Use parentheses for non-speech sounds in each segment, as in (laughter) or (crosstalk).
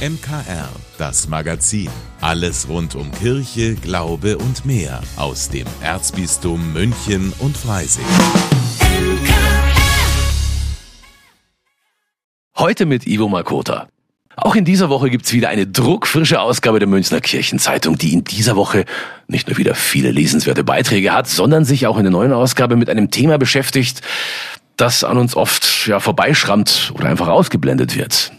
MKR, das Magazin. Alles rund um Kirche, Glaube und mehr aus dem Erzbistum München und Freising. Heute mit Ivo Makota. Auch in dieser Woche gibt's wieder eine druckfrische Ausgabe der Münchner Kirchenzeitung, die in dieser Woche nicht nur wieder viele lesenswerte Beiträge hat, sondern sich auch in der neuen Ausgabe mit einem Thema beschäftigt, das an uns oft ja vorbeischrammt oder einfach ausgeblendet wird.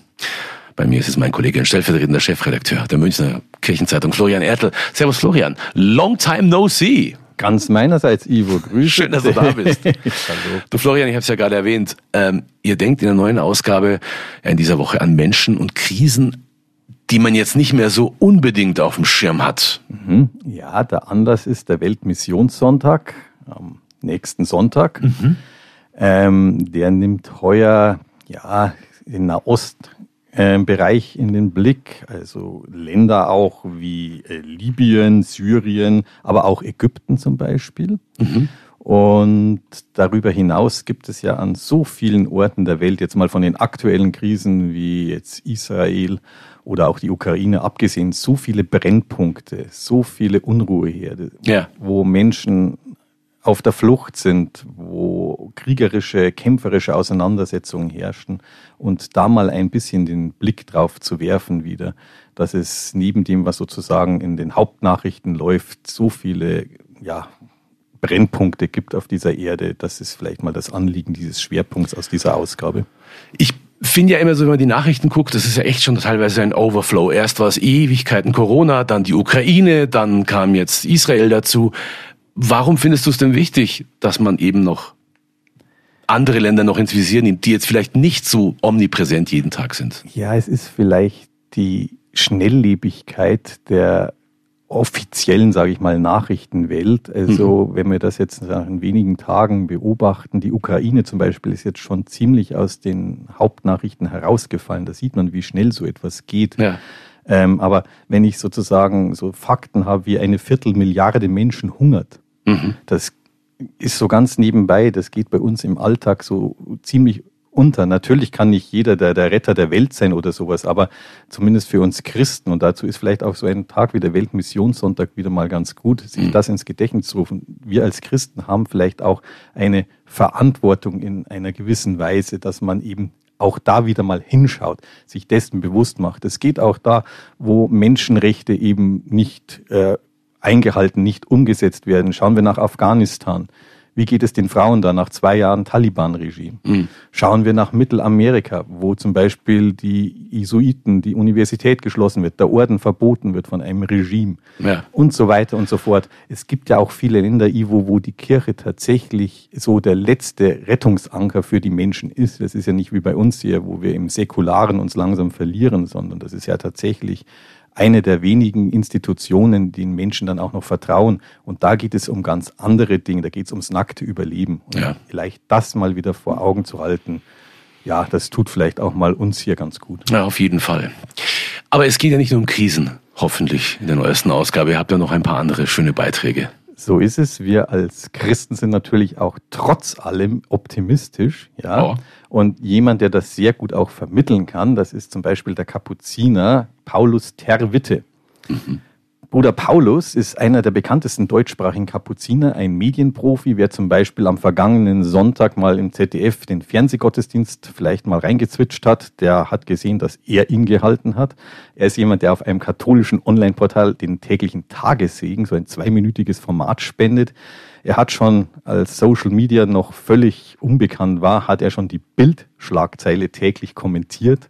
Bei mir ist es mein Kollege und stellvertretender Chefredakteur der Münchner Kirchenzeitung, Florian Ertel. Servus Florian. Long time no see. Ganz meinerseits, Ivo. Grüße. Schön, dass du da bist. (laughs) Hallo. Du Florian, ich habe es ja gerade erwähnt. Ähm, ihr denkt in der neuen Ausgabe in dieser Woche an Menschen und Krisen, die man jetzt nicht mehr so unbedingt auf dem Schirm hat. Mhm. Ja, der Anlass ist der Weltmissionssonntag am nächsten Sonntag. Mhm. Ähm, der nimmt heuer ja in Nahost äh, Bereich in den Blick, also Länder auch wie äh, Libyen, Syrien, aber auch Ägypten zum Beispiel. Mhm. Und darüber hinaus gibt es ja an so vielen Orten der Welt, jetzt mal von den aktuellen Krisen wie jetzt Israel oder auch die Ukraine abgesehen, so viele Brennpunkte, so viele Unruheherde, ja. wo Menschen auf der Flucht sind, wo kriegerische, kämpferische Auseinandersetzungen herrschen und da mal ein bisschen den Blick drauf zu werfen wieder, dass es neben dem, was sozusagen in den Hauptnachrichten läuft, so viele ja, Brennpunkte gibt auf dieser Erde. Das ist vielleicht mal das Anliegen dieses Schwerpunkts aus dieser Ausgabe. Ich finde ja immer so, wenn man die Nachrichten guckt, das ist ja echt schon teilweise ein Overflow. Erst war es Ewigkeiten Corona, dann die Ukraine, dann kam jetzt Israel dazu. Warum findest du es denn wichtig, dass man eben noch andere Länder noch ins Visier nimmt, die jetzt vielleicht nicht so omnipräsent jeden Tag sind? Ja, es ist vielleicht die Schnelllebigkeit der offiziellen, sage ich mal, Nachrichtenwelt. Also mhm. wenn wir das jetzt nach wenigen Tagen beobachten, die Ukraine zum Beispiel ist jetzt schon ziemlich aus den Hauptnachrichten herausgefallen. Da sieht man, wie schnell so etwas geht. Ja. Ähm, aber wenn ich sozusagen so Fakten habe, wie eine Viertelmilliarde Menschen hungert, mhm. das ist so ganz nebenbei, das geht bei uns im Alltag so ziemlich unter. Natürlich kann nicht jeder der, der Retter der Welt sein oder sowas, aber zumindest für uns Christen, und dazu ist vielleicht auch so ein Tag wie der Weltmissionssonntag wieder mal ganz gut, sich mhm. das ins Gedächtnis zu rufen. Wir als Christen haben vielleicht auch eine Verantwortung in einer gewissen Weise, dass man eben auch da wieder mal hinschaut, sich dessen bewusst macht. Es geht auch da, wo Menschenrechte eben nicht äh, eingehalten, nicht umgesetzt werden. Schauen wir nach Afghanistan. Wie geht es den Frauen da nach zwei Jahren Taliban-Regime? Mhm. Schauen wir nach Mittelamerika, wo zum Beispiel die Jesuiten, die Universität geschlossen wird, der Orden verboten wird von einem Regime ja. und so weiter und so fort. Es gibt ja auch viele Länder, Ivo, wo die Kirche tatsächlich so der letzte Rettungsanker für die Menschen ist. Das ist ja nicht wie bei uns hier, wo wir im Säkularen uns langsam verlieren, sondern das ist ja tatsächlich eine der wenigen Institutionen, die den Menschen dann auch noch vertrauen. Und da geht es um ganz andere Dinge. Da geht es ums nackte Überleben. Und ja. vielleicht das mal wieder vor Augen zu halten, ja, das tut vielleicht auch mal uns hier ganz gut. Ja, auf jeden Fall. Aber es geht ja nicht nur um Krisen, hoffentlich in der neuesten Ausgabe. Ihr habt ja noch ein paar andere schöne Beiträge. So ist es. Wir als Christen sind natürlich auch trotz allem optimistisch. Ja. Oh. Und jemand, der das sehr gut auch vermitteln kann, das ist zum Beispiel der Kapuziner Paulus Terwitte. Mhm. Bruder Paulus ist einer der bekanntesten deutschsprachigen Kapuziner, ein Medienprofi. Wer zum Beispiel am vergangenen Sonntag mal im ZDF den Fernsehgottesdienst vielleicht mal reingezwitscht hat, der hat gesehen, dass er ihn gehalten hat. Er ist jemand, der auf einem katholischen Online-Portal den täglichen Tagessegen, so ein zweiminütiges Format spendet. Er hat schon, als Social Media noch völlig unbekannt war, hat er schon die Bildschlagzeile täglich kommentiert.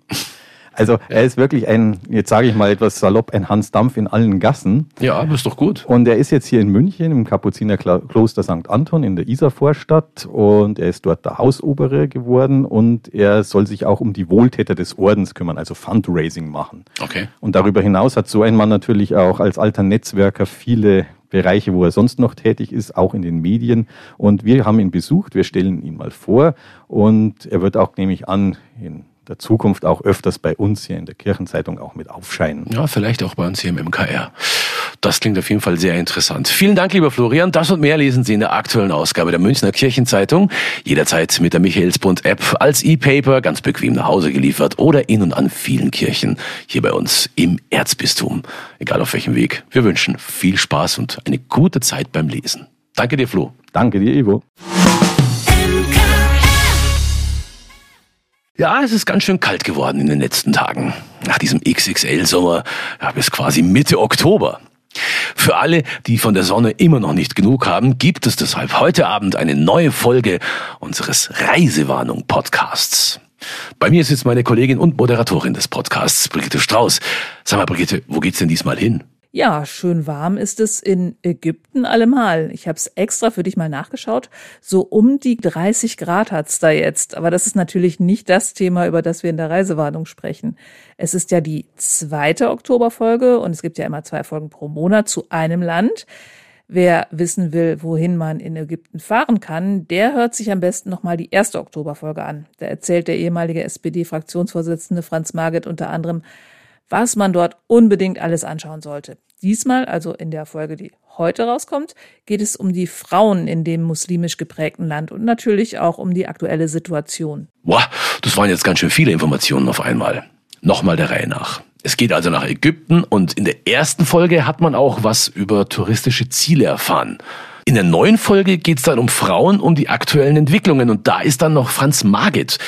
Also er ist wirklich ein, jetzt sage ich mal etwas salopp, ein Hans Dampf in allen Gassen. Ja, aber ist doch gut. Und er ist jetzt hier in München im Kapuzinerkloster St. Anton in der Isarvorstadt und er ist dort der Hausobere geworden und er soll sich auch um die Wohltäter des Ordens kümmern, also Fundraising machen. Okay. Und darüber hinaus hat so ein Mann natürlich auch als alter Netzwerker viele Bereiche, wo er sonst noch tätig ist, auch in den Medien. Und wir haben ihn besucht, wir stellen ihn mal vor und er wird auch, nehme ich an, in der Zukunft auch öfters bei uns hier in der Kirchenzeitung auch mit aufscheinen. Ja, vielleicht auch bei uns hier im MKR. Das klingt auf jeden Fall sehr interessant. Vielen Dank, lieber Florian. Das und mehr lesen Sie in der aktuellen Ausgabe der Münchner Kirchenzeitung. Jederzeit mit der Michaelsbund-App als E-Paper, ganz bequem nach Hause geliefert oder in und an vielen Kirchen hier bei uns im Erzbistum. Egal auf welchem Weg. Wir wünschen viel Spaß und eine gute Zeit beim Lesen. Danke dir, Flo. Danke dir, Ivo. Ja, es ist ganz schön kalt geworden in den letzten Tagen. Nach diesem XXL-Sommer ja, bis quasi Mitte Oktober. Für alle, die von der Sonne immer noch nicht genug haben, gibt es deshalb heute Abend eine neue Folge unseres Reisewarnung-Podcasts. Bei mir sitzt meine Kollegin und Moderatorin des Podcasts, Brigitte Strauß. Sag mal, Brigitte, wo geht's denn diesmal hin? Ja, schön warm ist es in Ägypten allemal. Ich habe es extra für dich mal nachgeschaut. So um die 30 Grad hat's da jetzt. Aber das ist natürlich nicht das Thema, über das wir in der Reisewarnung sprechen. Es ist ja die zweite Oktoberfolge und es gibt ja immer zwei Folgen pro Monat zu einem Land. Wer wissen will, wohin man in Ägypten fahren kann, der hört sich am besten nochmal die erste Oktoberfolge an. Da erzählt der ehemalige SPD-Fraktionsvorsitzende Franz Marget unter anderem, was man dort unbedingt alles anschauen sollte. Diesmal, also in der Folge, die heute rauskommt, geht es um die Frauen in dem muslimisch geprägten Land und natürlich auch um die aktuelle Situation. Boah, das waren jetzt ganz schön viele Informationen auf einmal. Nochmal der Reihe nach. Es geht also nach Ägypten und in der ersten Folge hat man auch was über touristische Ziele erfahren. In der neuen Folge geht es dann um Frauen, um die aktuellen Entwicklungen und da ist dann noch Franz Margit.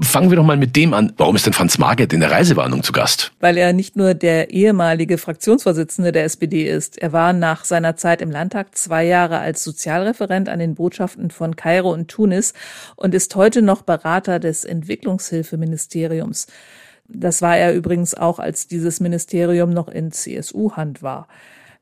Fangen wir doch mal mit dem an. Warum ist denn Franz Marget in der Reisewarnung zu Gast? Weil er nicht nur der ehemalige Fraktionsvorsitzende der SPD ist. Er war nach seiner Zeit im Landtag zwei Jahre als Sozialreferent an den Botschaften von Kairo und Tunis und ist heute noch Berater des Entwicklungshilfeministeriums. Das war er übrigens auch, als dieses Ministerium noch in CSU-Hand war.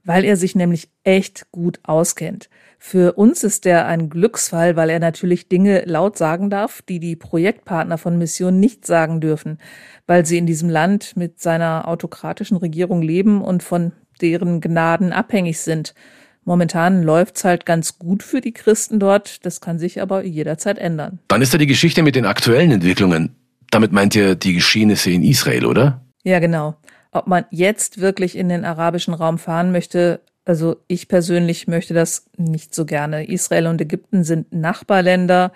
Weil er sich nämlich echt gut auskennt. Für uns ist er ein Glücksfall, weil er natürlich Dinge laut sagen darf, die die Projektpartner von Mission nicht sagen dürfen, weil sie in diesem Land mit seiner autokratischen Regierung leben und von deren Gnaden abhängig sind. Momentan läuft's halt ganz gut für die Christen dort, das kann sich aber jederzeit ändern. Dann ist da die Geschichte mit den aktuellen Entwicklungen. Damit meint ihr die Geschehnisse in Israel, oder? Ja, genau. Ob man jetzt wirklich in den arabischen Raum fahren möchte, also ich persönlich möchte das nicht so gerne. Israel und Ägypten sind Nachbarländer,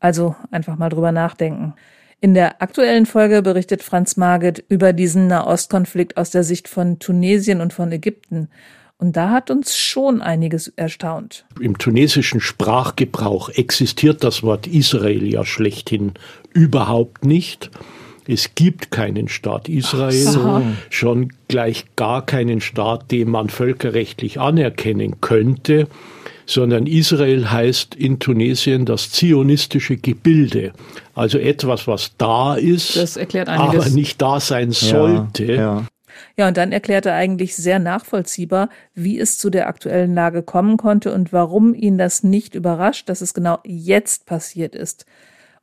also einfach mal drüber nachdenken. In der aktuellen Folge berichtet Franz Marget über diesen Nahostkonflikt aus der Sicht von Tunesien und von Ägypten. Und da hat uns schon einiges erstaunt. Im tunesischen Sprachgebrauch existiert das Wort Israel ja schlechthin überhaupt nicht. Es gibt keinen Staat Israel, so. schon gleich gar keinen Staat, den man völkerrechtlich anerkennen könnte, sondern Israel heißt in Tunesien das zionistische Gebilde. Also etwas, was da ist, aber nicht da sein sollte. Ja, ja. Ja, und dann erklärt er eigentlich sehr nachvollziehbar, wie es zu der aktuellen Lage kommen konnte und warum ihn das nicht überrascht, dass es genau jetzt passiert ist.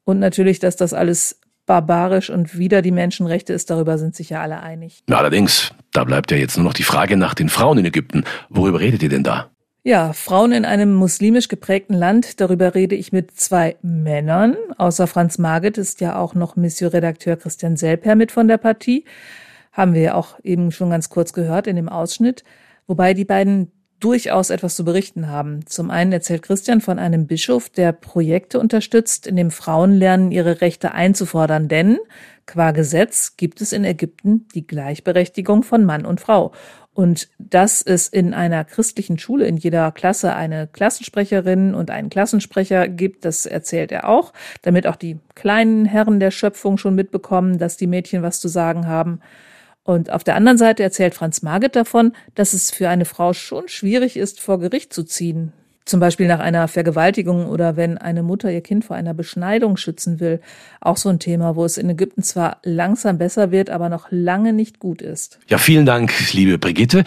Und natürlich, dass das alles barbarisch und wider die Menschenrechte ist, darüber sind sich ja alle einig. allerdings, da bleibt ja jetzt nur noch die Frage nach den Frauen in Ägypten. Worüber redet ihr denn da? Ja, Frauen in einem muslimisch geprägten Land, darüber rede ich mit zwei Männern. Außer Franz Marget ist ja auch noch Monsieur-Redakteur Christian Selper mit von der Partie. Haben wir ja auch eben schon ganz kurz gehört in dem Ausschnitt. Wobei die beiden durchaus etwas zu berichten haben. Zum einen erzählt Christian von einem Bischof, der Projekte unterstützt, in dem Frauen lernen, ihre Rechte einzufordern, denn qua Gesetz gibt es in Ägypten die Gleichberechtigung von Mann und Frau. Und dass es in einer christlichen Schule in jeder Klasse eine Klassensprecherin und einen Klassensprecher gibt, das erzählt er auch, damit auch die kleinen Herren der Schöpfung schon mitbekommen, dass die Mädchen was zu sagen haben. Und auf der anderen Seite erzählt Franz Marget davon, dass es für eine Frau schon schwierig ist, vor Gericht zu ziehen. Zum Beispiel nach einer Vergewaltigung oder wenn eine Mutter ihr Kind vor einer Beschneidung schützen will. Auch so ein Thema, wo es in Ägypten zwar langsam besser wird, aber noch lange nicht gut ist. Ja, vielen Dank, liebe Brigitte.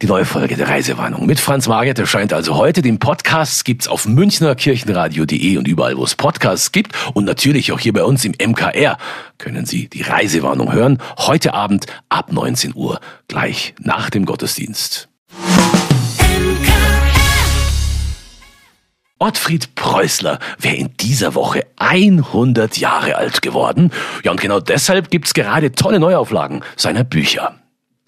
Die neue Folge der Reisewarnung mit Franz Marget erscheint also heute. Den Podcast gibt's auf münchnerkirchenradio.de und überall, wo es Podcasts gibt. Und natürlich auch hier bei uns im MKR können Sie die Reisewarnung hören. Heute Abend ab 19 Uhr, gleich nach dem Gottesdienst. Ottfried Preußler wäre in dieser Woche 100 Jahre alt geworden. Ja, und genau deshalb gibt's gerade tolle Neuauflagen seiner Bücher.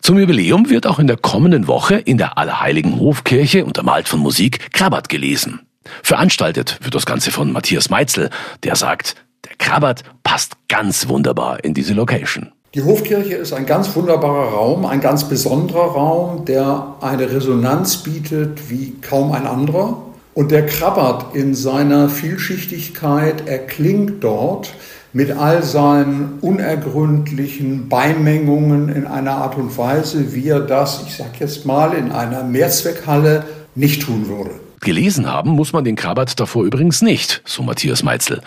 Zum Jubiläum wird auch in der kommenden Woche in der Allerheiligen Hofkirche untermalt von Musik Krabat gelesen. Veranstaltet wird das Ganze von Matthias Meitzel, der sagt, der Krabat passt ganz wunderbar in diese Location. Die Hofkirche ist ein ganz wunderbarer Raum, ein ganz besonderer Raum, der eine Resonanz bietet wie kaum ein anderer. Und der Krabbert in seiner Vielschichtigkeit erklingt dort mit all seinen unergründlichen Beimengungen in einer Art und Weise, wie er das, ich sag jetzt mal, in einer Mehrzweckhalle nicht tun würde. Gelesen haben muss man den Krabat davor übrigens nicht, so Matthias Meitzel.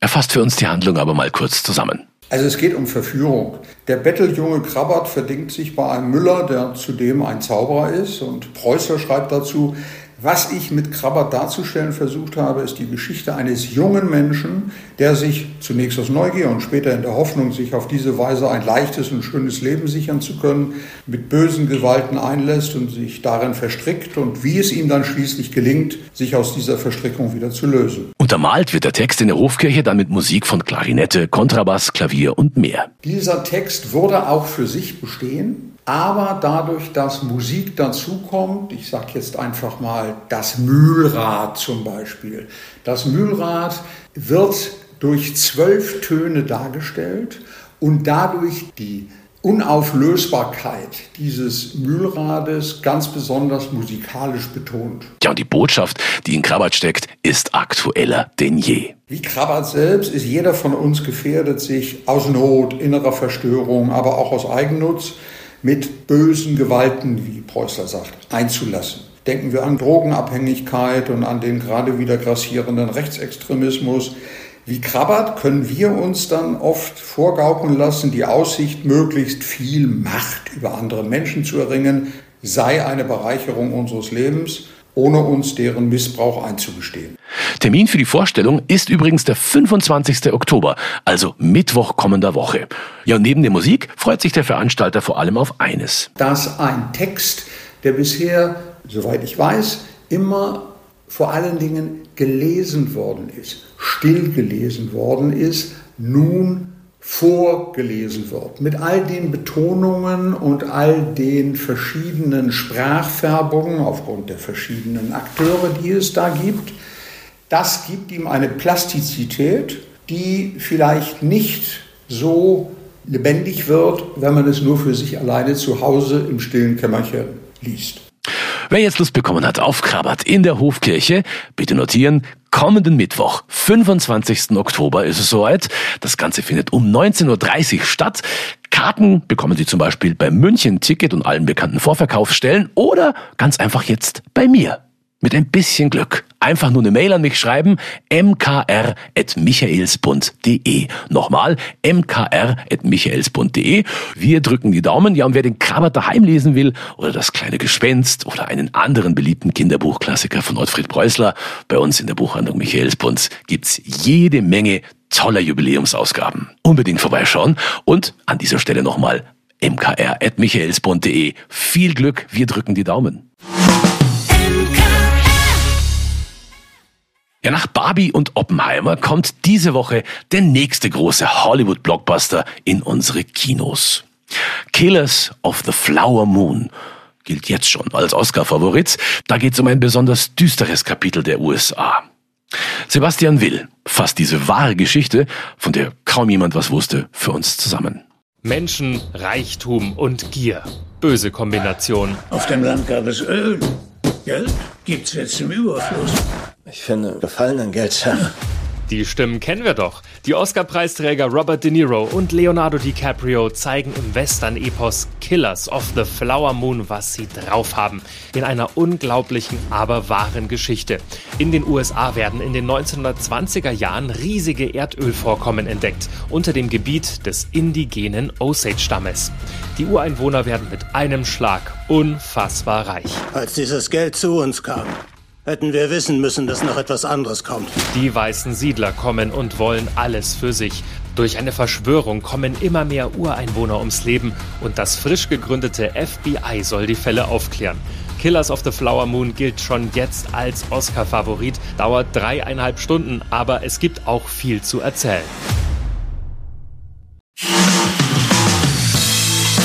Er fasst für uns die Handlung aber mal kurz zusammen. Also es geht um Verführung. Der Betteljunge Krabbert verdingt sich bei einem Müller, der zudem ein Zauberer ist. Und Preußer schreibt dazu, was ich mit Krabbert darzustellen versucht habe, ist die Geschichte eines jungen Menschen, der sich zunächst aus Neugier und später in der Hoffnung, sich auf diese Weise ein leichtes und schönes Leben sichern zu können, mit bösen Gewalten einlässt und sich darin verstrickt und wie es ihm dann schließlich gelingt, sich aus dieser Verstrickung wieder zu lösen. Untermalt wird der Text in der Hofkirche dann mit Musik von Klarinette, Kontrabass, Klavier und mehr. Dieser Text würde auch für sich bestehen, aber dadurch, dass Musik dazukommt, ich sage jetzt einfach mal das Mühlrad zum Beispiel. Das Mühlrad wird durch zwölf Töne dargestellt und dadurch die Unauflösbarkeit dieses Mühlrades ganz besonders musikalisch betont. Ja, und die Botschaft, die in Krabat steckt, ist aktueller denn je. Wie Krabat selbst ist jeder von uns gefährdet, sich aus Not, innerer Verstörung, aber auch aus Eigennutz mit bösen Gewalten, wie Preußler sagt, einzulassen. Denken wir an Drogenabhängigkeit und an den gerade wieder grassierenden Rechtsextremismus. Wie Krabbert können wir uns dann oft vorgaukeln lassen, die Aussicht, möglichst viel Macht über andere Menschen zu erringen, sei eine Bereicherung unseres Lebens ohne uns deren Missbrauch einzugestehen. Termin für die Vorstellung ist übrigens der 25. Oktober, also Mittwoch kommender Woche. Ja, und neben der Musik freut sich der Veranstalter vor allem auf eines. Dass ein Text, der bisher, soweit ich weiß, immer vor allen Dingen gelesen worden ist, still gelesen worden ist, nun vorgelesen wird. Mit all den Betonungen und all den verschiedenen Sprachfärbungen aufgrund der verschiedenen Akteure, die es da gibt. Das gibt ihm eine Plastizität, die vielleicht nicht so lebendig wird, wenn man es nur für sich alleine zu Hause im stillen Kämmerchen liest. Wer jetzt Lust bekommen hat auf Krabat in der Hofkirche, bitte notieren, kommenden Mittwoch, 25. Oktober ist es soweit. Das Ganze findet um 19.30 Uhr statt. Karten bekommen Sie zum Beispiel bei München Ticket und allen bekannten Vorverkaufsstellen oder ganz einfach jetzt bei mir. Mit ein bisschen Glück. Einfach nur eine Mail an mich schreiben, mkr.michaelsbund.de. Nochmal, mkr.michaelsbund.de. Wir drücken die Daumen. Ja, und wer den Krabbert daheim lesen will oder das kleine Gespenst oder einen anderen beliebten Kinderbuchklassiker von Ottfried Preußler, bei uns in der Buchhandlung Michaelsbund gibt's jede Menge toller Jubiläumsausgaben. Unbedingt vorbeischauen. Und an dieser Stelle nochmal mkr.michaelsbund.de. Viel Glück, wir drücken die Daumen. Ja, nach Barbie und Oppenheimer kommt diese Woche der nächste große Hollywood-Blockbuster in unsere Kinos. Killers of the Flower Moon gilt jetzt schon als Oscar-Favorit. Da geht es um ein besonders düsteres Kapitel der USA. Sebastian Will fasst diese wahre Geschichte, von der kaum jemand was wusste, für uns zusammen. Menschen, Reichtum und Gier. Böse Kombination. Auf dem Land gab es Öl. Geld gibt's jetzt im Überfluss. Ich finde, gefallen an Geldsachen. Die Stimmen kennen wir doch. Die Oscar-Preisträger Robert De Niro und Leonardo DiCaprio zeigen im Western-Epos Killers of the Flower Moon, was sie drauf haben. In einer unglaublichen, aber wahren Geschichte. In den USA werden in den 1920er Jahren riesige Erdölvorkommen entdeckt, unter dem Gebiet des indigenen Osage-Stammes. Die Ureinwohner werden mit einem Schlag unfassbar reich. Als dieses Geld zu uns kam, Hätten wir wissen müssen, dass noch etwas anderes kommt. Die weißen Siedler kommen und wollen alles für sich. Durch eine Verschwörung kommen immer mehr Ureinwohner ums Leben und das frisch gegründete FBI soll die Fälle aufklären. Killers of the Flower Moon gilt schon jetzt als Oscar-Favorit, dauert dreieinhalb Stunden, aber es gibt auch viel zu erzählen.